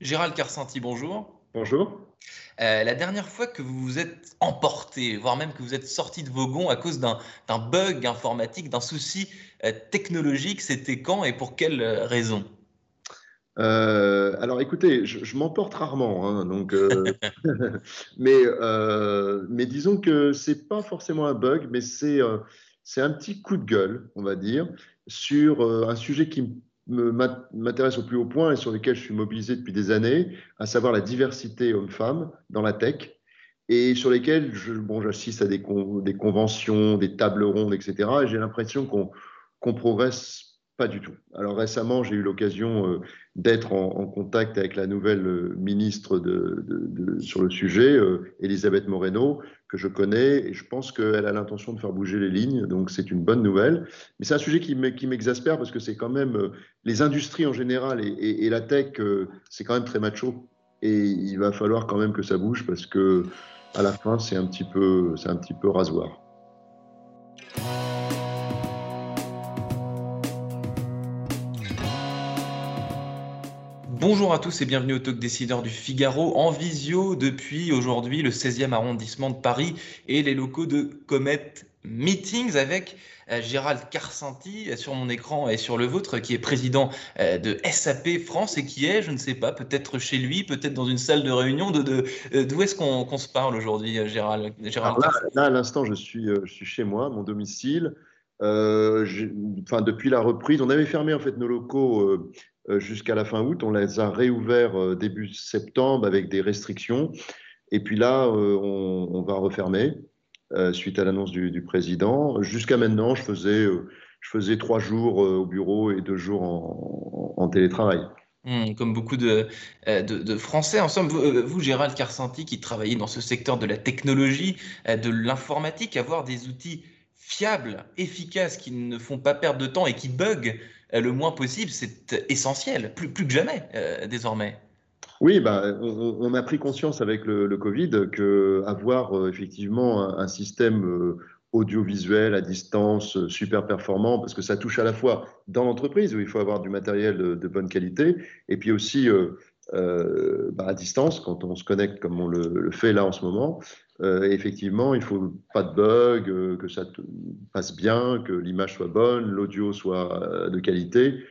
Gérald Carcenti, bonjour. Bonjour. Euh, la dernière fois que vous vous êtes emporté, voire même que vous êtes sorti de vos gonds à cause d'un bug informatique, d'un souci euh, technologique, c'était quand et pour quelle euh, raison? Alors écoutez, je, m'emporte rarement, hein, donc, mais, mais disons que c'est pas forcément un bug, mais c'est c'est un petit coup de gueule, on va dire, sur un sujet qui me m'intéresse au plus haut point et sur lequel je suis mobilisé depuis des années, à savoir la diversité homme-femme dans la tech, et sur lesquels j'assiste à des, des, conventions, des tables rondes, etc. Et j'ai l'impression qu'on progresse pas du tout. Alors récemment, j'ai eu l'occasion euh, d'être en, contact avec la nouvelle euh, ministre sur le sujet, euh, Elisabeth Moreno, que je connais, et je pense qu'elle a l'intention de faire bouger les lignes, donc c'est une bonne nouvelle. Mais c'est un sujet qui m'exaspère parce que c'est quand même les industries en général et, la tech, c'est quand même très macho, et il va falloir quand même que ça bouge parce que à la fin, c'est un petit peu rasoir. Bonjour à tous et bienvenue au Talk Décideur du Figaro en visio depuis aujourd'hui le 16e arrondissement de Paris et les locaux de Comet Meetings avec euh, Gérald Carcenti sur mon écran et sur le vôtre qui est président euh, de SAP France et qui est, je ne sais pas, peut-être chez lui, peut-être dans une salle de réunion. D'où de, de, est-ce qu'on se parle aujourd'hui, euh, Gérald, Gérald là, à l'instant, je suis, je suis chez moi, mon domicile. enfin, depuis la reprise, on avait fermé en fait nos locaux euh, jusqu'à la fin août. On les a réouverts euh, début septembre avec des restrictions. Et puis là, euh, on, va refermer suite à l'annonce du, président. Jusqu'à maintenant, je faisais, trois jours au bureau et deux jours en, télétravail. Hmm, comme beaucoup de, Français. En somme, vous, Gérald Carcenti, qui travaillez dans ce secteur de la technologie, de l'informatique, avoir des outils fiables, efficaces, qui ne font pas perdre de temps et qui bug euh, le moins possible, c'est essentiel, plus, plus que jamais euh, désormais. Oui, bah, on, a pris conscience avec le, Covid que avoir euh, effectivement un, système audiovisuel à distance super performant, parce que ça touche à la fois dans l'entreprise où il faut avoir du matériel de, bonne qualité, et puis aussi bah, à distance quand on se connecte comme on le fait là en ce moment, euh, effectivement, il faut pas de bug, euh, que ça passe bien, que l'image soit bonne, l'audio soit euh, de qualité.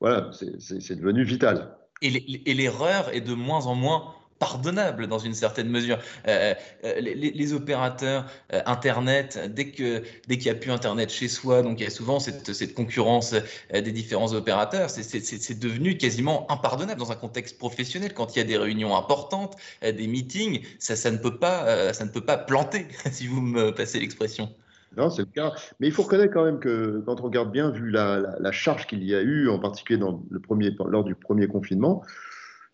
Voilà, c'est devenu vital. Et l'erreur est de moins en moins pardonnable dans une certaine mesure. Euh, euh, les, opérateurs euh, Internet, dès qu'il dès qu'il n'y a plus Internet chez soi, donc il y a souvent cette, concurrence des différents opérateurs, c'est devenu quasiment impardonnable dans un contexte professionnel. Quand il y a des réunions importantes, des meetings, ça, ça, ne, peut pas, ça ne peut pas planter, si vous me passez l'expression. Non, c'est le cas. Mais il faut reconnaître quand même que quand on regarde bien, vu la, la charge qu'il y a eu, en particulier dans le premier, lors du premier confinement,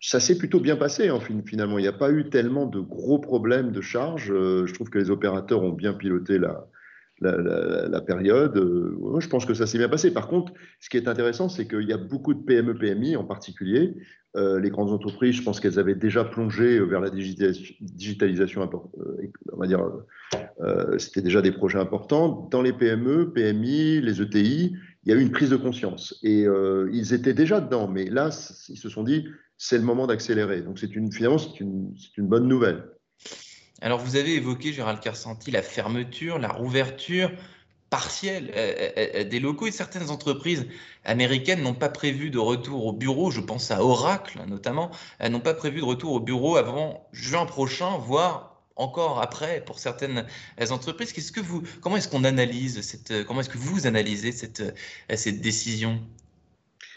ça s'est plutôt bien passé en finalement. Il n'y a pas eu tellement de gros problèmes de charge. Euh, je trouve que les opérateurs ont bien piloté la, la, période. Euh, je pense que ça s'est bien passé. Par contre, ce qui est intéressant, c'est qu'il y a beaucoup de PME, PMI en particulier. Euh, les grandes entreprises, je pense qu'elles avaient déjà plongé vers la digitalisation, on va dire, c'était déjà des projets importants. Dans les PME, PMI, les ETI, il y a eu une prise de conscience. Et ils étaient déjà dedans, mais là, ils se sont dit, c'est le moment d'accélérer. Donc c'est une, finalement, c'est une, une, bonne nouvelle. Alors vous avez évoqué, Gérald Carcenti, la fermeture, la rouverture partielle euh, euh, euh, des locaux et certaines entreprises américaines n'ont pas prévu de retour au bureau, je pense à Oracle notamment, n'ont pas prévu de retour au bureau avant juin prochain, voire encore après pour certaines entreprises. Comment est-ce qu'on analyse cette, comment est-ce que vous analysez cette, cette décision?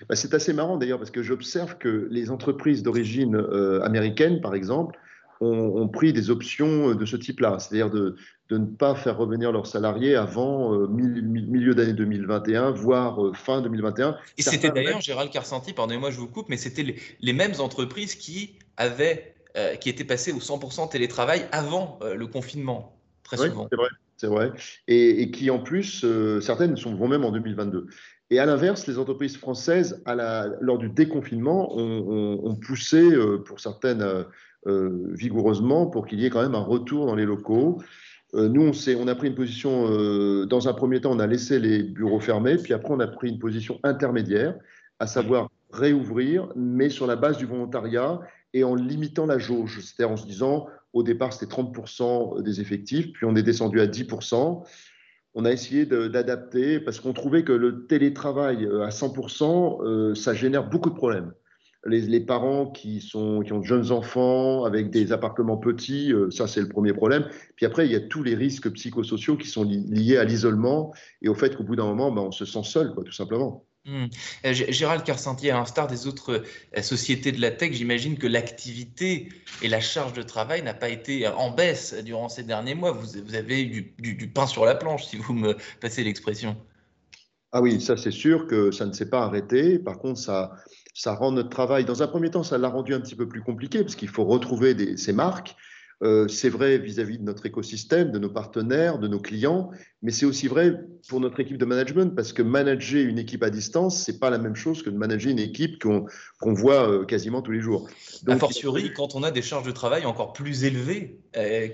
Bah, c'est assez marrant d'ailleurs parce que j'observe que les entreprises d'origine euh, américaine, par exemple, ont, pris des options de ce type-là, c'est-à-dire de, ne pas faire revenir leurs salariés avant euh, milieu d'année 2021, voire euh, fin 2021. Et c'était d'ailleurs, Gérald Carcenti, pardonnez-moi, je vous coupe, mais c'était les, mêmes entreprises qui avaient, qui étaient passées au 100% télétravail avant le confinement, très souvent. c'est vrai. C'est vrai. Et, qui, en plus, certaines sont, vont même en 2022. Et à l'inverse, les entreprises françaises, à la, lors du déconfinement, ont, poussé, euh, pour certaines euh, euh, vigoureusement, pour qu'il y ait quand même un retour dans les locaux. nous, on, on, a pris une position, dans un premier temps, on a laissé les bureaux fermés, puis après, on a pris une position intermédiaire, à savoir réouvrir, mais sur la base du volontariat et en limitant la jauge, c'est-à-dire en se disant, au départ, c'était 30% des effectifs, puis on est descendu à 10%. On a essayé d'adapter parce qu'on trouvait que le télétravail euh, à 100%, euh, ça génère beaucoup de problèmes. Les, parents qui, ont de jeunes enfants avec des appartements petits, euh, ça c'est le premier problème. Puis après, il y a tous les risques psychosociaux qui sont liés à l'isolement et au fait qu'au bout d'un moment, ben, on se sent seul, tout simplement. Hmm. Euh, Gérald Carsentier, à l'instar des autres euh, sociétés de la tech, j'imagine que l'activité et la charge de travail n'a pas été en baisse durant ces derniers mois. Vous, avez eu du, pain sur la planche, si vous me passez l'expression. Ah oui, ça c'est sûr que ça ne s'est pas arrêté. Par contre, ça, ça rend notre travail, dans un premier temps, ça l'a rendu un petit peu plus compliqué parce qu'il faut retrouver ces marques. Euh, c'est vrai vis-à-vis de notre écosystème, de nos partenaires, de nos clients, mais c'est aussi vrai pour notre équipe de management parce que manager une équipe à distance, c'est pas la même chose que de manager une équipe qu'on voit euh, quasiment tous les jours. Donc, a fortiori, quand on a des charges de travail encore plus élevées, euh,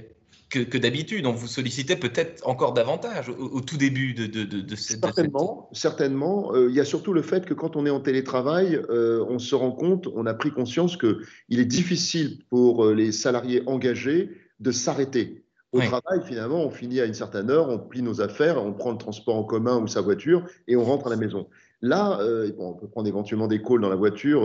que, d'habitude. On vous sollicitait peut-être encore davantage au, tout début de, de, cette. Certainement, certainement. Euh, il y a surtout le fait que quand on est en télétravail, euh, on se rend compte, on a pris conscience qu'il est difficile pour euh, les salariés engagés de s'arrêter. Au travail, finalement, on finit à une certaine heure, on plie nos affaires, on prend le transport en commun ou sa voiture et on rentre à la maison. Là, on peut prendre éventuellement des calls dans la voiture,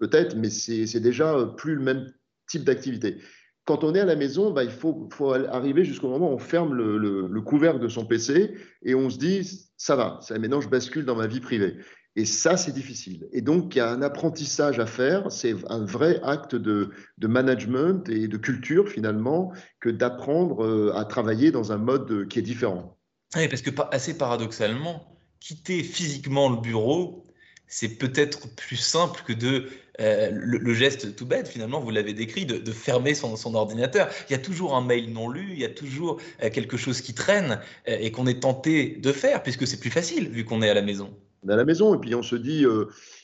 peut-être, mais c'est déjà plus le même type d'activité quand on est à la maison, bah, il faut, arriver jusqu'au moment où on ferme le, couvercle de son PC et on se dit, ça va, ça, maintenant je bascule dans ma vie privée. Et ça, c'est difficile. Et donc, il y a un apprentissage à faire. C'est un vrai acte de, management et de culture, finalement, que d'apprendre euh, à travailler dans un mode qui est différent. Oui, parce que assez paradoxalement, quitter physiquement le bureau, c'est peut-être plus simple que de euh, le, geste tout bête, finalement, vous l'avez décrit, de, fermer son, ordinateur. Il y a toujours un mail non lu, il y a toujours euh, quelque chose qui traîne euh, et qu'on est tenté de faire, puisque c'est plus facile vu qu'on est à la maison. On est à la maison et puis on se dit,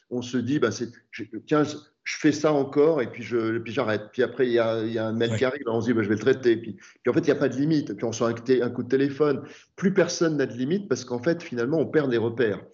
on se dit, bah, tiens, je fais ça encore et puis je, puis j'arrête. Puis après il y a, il y a un mail qui arrive, on se dit, bah, je vais le traiter. Puis, puis en fait il n'y a pas de limite. Puis on sort un, un coup de téléphone. Plus personne n'a de limite parce qu'en fait finalement on perd les repères.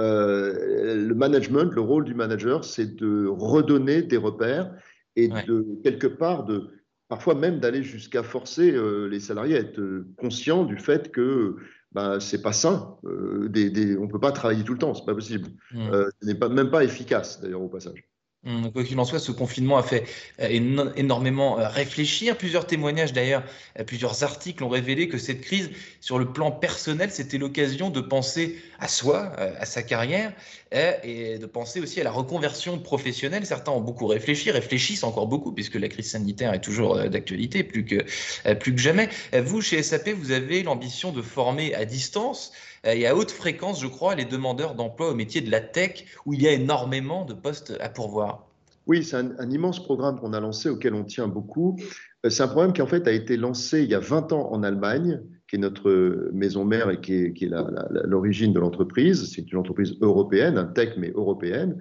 Euh, le management, le rôle du manager, c'est de redonner des repères et de quelque part de parfois même d'aller jusqu'à forcer euh, les salariés à être conscients du fait que ben, c'est pas sain. Euh, des, on peut pas travailler tout le temps, c'est pas possible. Mmh. ce n'est pas, même pas efficace d'ailleurs au passage. Hum, quoi qu'il en soit, ce confinement a fait euh, énormément euh, réfléchir. Plusieurs témoignages d'ailleurs, euh, plusieurs articles ont révélé que cette crise, sur le plan personnel, c'était l'occasion de penser à soi, à sa carrière, et de penser aussi à la reconversion professionnelle. Certains ont beaucoup réfléchi, réfléchissent encore beaucoup, puisque la crise sanitaire est toujours d'actualité, plus que, plus que jamais. Vous, chez SAP, vous avez l'ambition de former à distance et à haute fréquence, je crois, les demandeurs d'emploi au métier de la tech, où il y a énormément de postes à pourvoir. Oui, c'est un, immense programme qu'on a lancé, auquel on tient beaucoup. Euh, c'est un programme qui, en fait, a été lancé il y a 20 ans en Allemagne, qui est notre maison mère et qui est, l'origine de l'entreprise. C'est une entreprise européenne, un tech, mais européenne.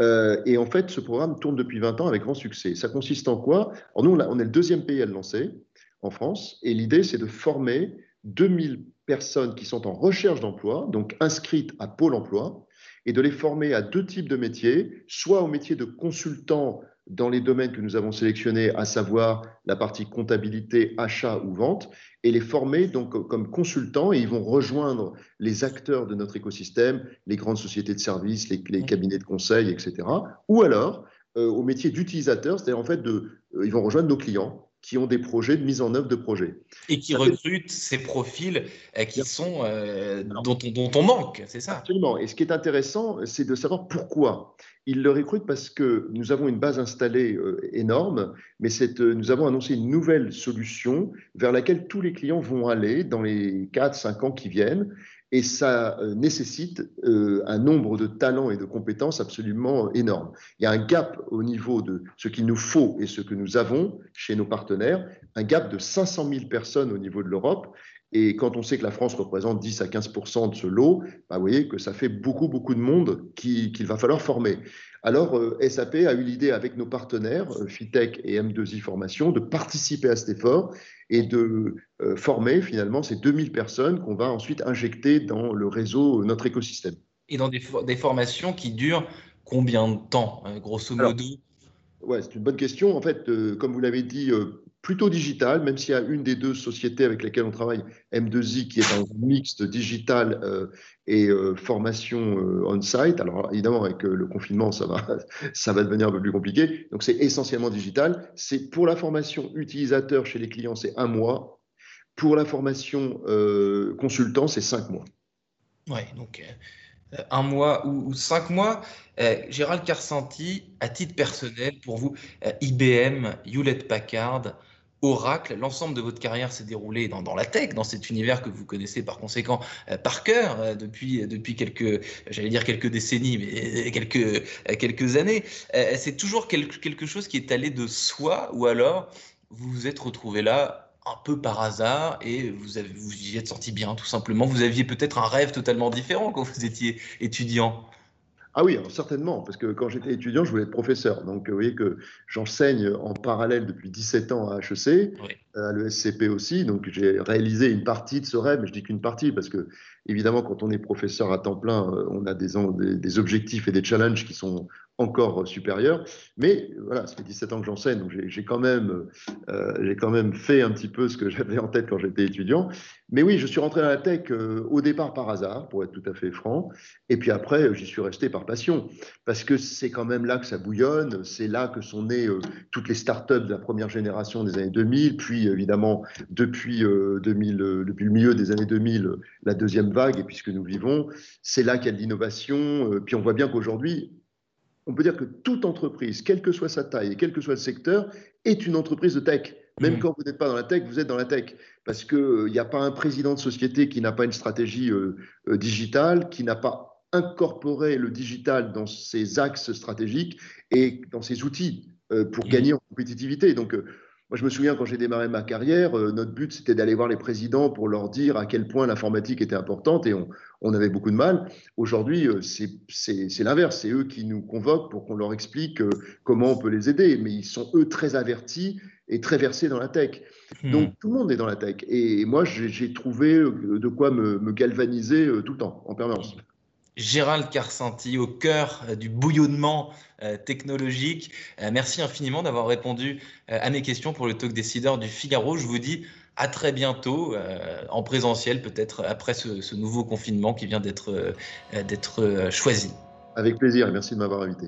Euh, et en fait, ce programme tourne depuis 20 ans avec grand succès. Ça consiste en quoi? Nous, on est le deuxième pays à le lancer en France. Et l'idée, c'est de former 2000 personnes qui sont en recherche d'emploi, donc inscrites à Pôle emploi, et de les former à deux types de métiers, soit au métier de consultant dans les domaines que nous avons sélectionnés, à savoir la partie comptabilité, achat ou vente, et les former donc comme consultants et ils vont rejoindre les acteurs de notre écosystème, les grandes sociétés de services, les, les cabinets de conseil, etc. Ou alors euh, au métier d'utilisateur, c'est-à-dire en fait de, euh, ils vont rejoindre nos clients qui ont des projets de mise en œuvre de projets. Et qui recrutent ces profils euh, qui sont, euh, dont, on, manque, c'est ça? Absolument. Et ce qui est intéressant, c'est de savoir pourquoi. Ils le recrutent parce que nous avons une base installée euh, énorme, mais nous avons annoncé une nouvelle solution vers laquelle tous les clients vont aller dans les 4-5 ans qui viennent et ça euh, nécessite euh, un nombre de talents et de compétences absolument énorme. Il y a un gap au niveau de ce qu'il nous faut et ce que nous avons chez nos partenaires, un gap de 500 000 personnes au niveau de l'Europe. Et quand on sait que la France représente 10 à 15% de ce lot, bah, vous voyez que ça fait beaucoup, beaucoup de monde qu'il va falloir former. Alors, euh, SAP a eu l'idée avec nos partenaires, Fitech et M2I Formation, de participer à cet effort et de euh, former finalement ces 2000 personnes qu'on va ensuite injecter dans le réseau, notre écosystème. Et dans des, des formations qui durent combien de temps, grosso modo? Ouais, c'est une bonne question. En fait, comme vous l'avez dit, plutôt digital, même s'il y a une des deux sociétés avec lesquelles on travaille, M2I, qui est un mixte digital euh, et euh, formation euh, on-site. Alors évidemment, avec le confinement, ça va, ça va devenir un peu plus compliqué. Donc c'est essentiellement digital. C'est pour la formation utilisateur chez les clients, c'est un mois. Pour la formation consultant, c'est cinq mois. Oui, donc un mois ou, cinq mois. Gérald Carsanti, à titre personnel, pour vous, IBM, Hewlett Packard, Oracle, l'ensemble de votre carrière s'est déroulé dans, la tech, dans cet univers que vous connaissez par conséquent euh, par cœur euh, depuis, depuis quelques, j'allais dire quelques décennies, mais quelques, quelques années. Euh, c'est toujours quelque, chose qui est allé de soi ou alors vous vous êtes retrouvé là un peu par hasard et vous, vous y êtes sorti bien tout simplement. Vous aviez peut-être un rêve totalement différent quand vous étiez étudiant. Ah oui, certainement, parce que quand j'étais étudiant, je voulais être professeur. Donc, vous voyez que j'enseigne en parallèle depuis 17 ans à HEC, à l'ESCP aussi. Donc, j'ai réalisé une partie de ce rêve, mais je dis qu'une partie, parce que, évidemment, quand on est professeur à temps plein, euh, on a des, des objectifs et des challenges qui sont encore supérieur. Mais voilà, ça fait 17 ans que j'enseigne, donc j'ai quand, même, euh, quand même fait un petit peu ce que j'avais en tête quand j'étais étudiant. Mais oui, je suis rentré dans la tech euh, au départ par hasard, pour être tout à fait franc. Et puis après, j'y suis resté par passion. Parce que c'est quand même là que ça bouillonne, c'est là que sont nées euh, toutes les startups de la première génération des années 2000, puis évidemment, depuis, 2000, depuis le milieu des années 2000, la deuxième vague, et puis ce que nous vivons, c'est là qu'il y a de l'innovation. puis on voit bien qu'aujourd'hui, on peut dire que toute entreprise, quelle que soit sa taille et quel que soit le secteur, est une entreprise de tech. Même mmh. quand vous n'êtes pas dans la tech, vous êtes dans la tech. Parce qu'il n'y euh, a pas un président de société qui n'a pas une stratégie euh, euh, digitale, qui n'a pas incorporé le digital dans ses axes stratégiques et dans ses outils pour mmh. gagner en compétitivité. Donc, moi, je me souviens quand j'ai démarré ma carrière, euh, notre but c'était d'aller voir les présidents pour leur dire à quel point l'informatique était importante et on, avait beaucoup de mal. Aujourd'hui, euh, c'est l'inverse. C'est eux qui nous convoquent pour qu'on leur explique euh, comment on peut les aider. Mais ils sont eux très avertis et très versés dans la tech. Hmm. Donc tout le monde est dans la tech. Et moi, j'ai trouvé de quoi me, me galvaniser tout le temps, en permanence. Gérald Carsanti au cœur euh, du bouillonnement euh, technologique. Euh, merci infiniment d'avoir répondu à mes questions pour le talk décideur du Figaro. Je vous dis à très bientôt en présentiel, peut-être après ce, nouveau confinement qui vient d'être choisi. Avec plaisir et merci de m'avoir invité.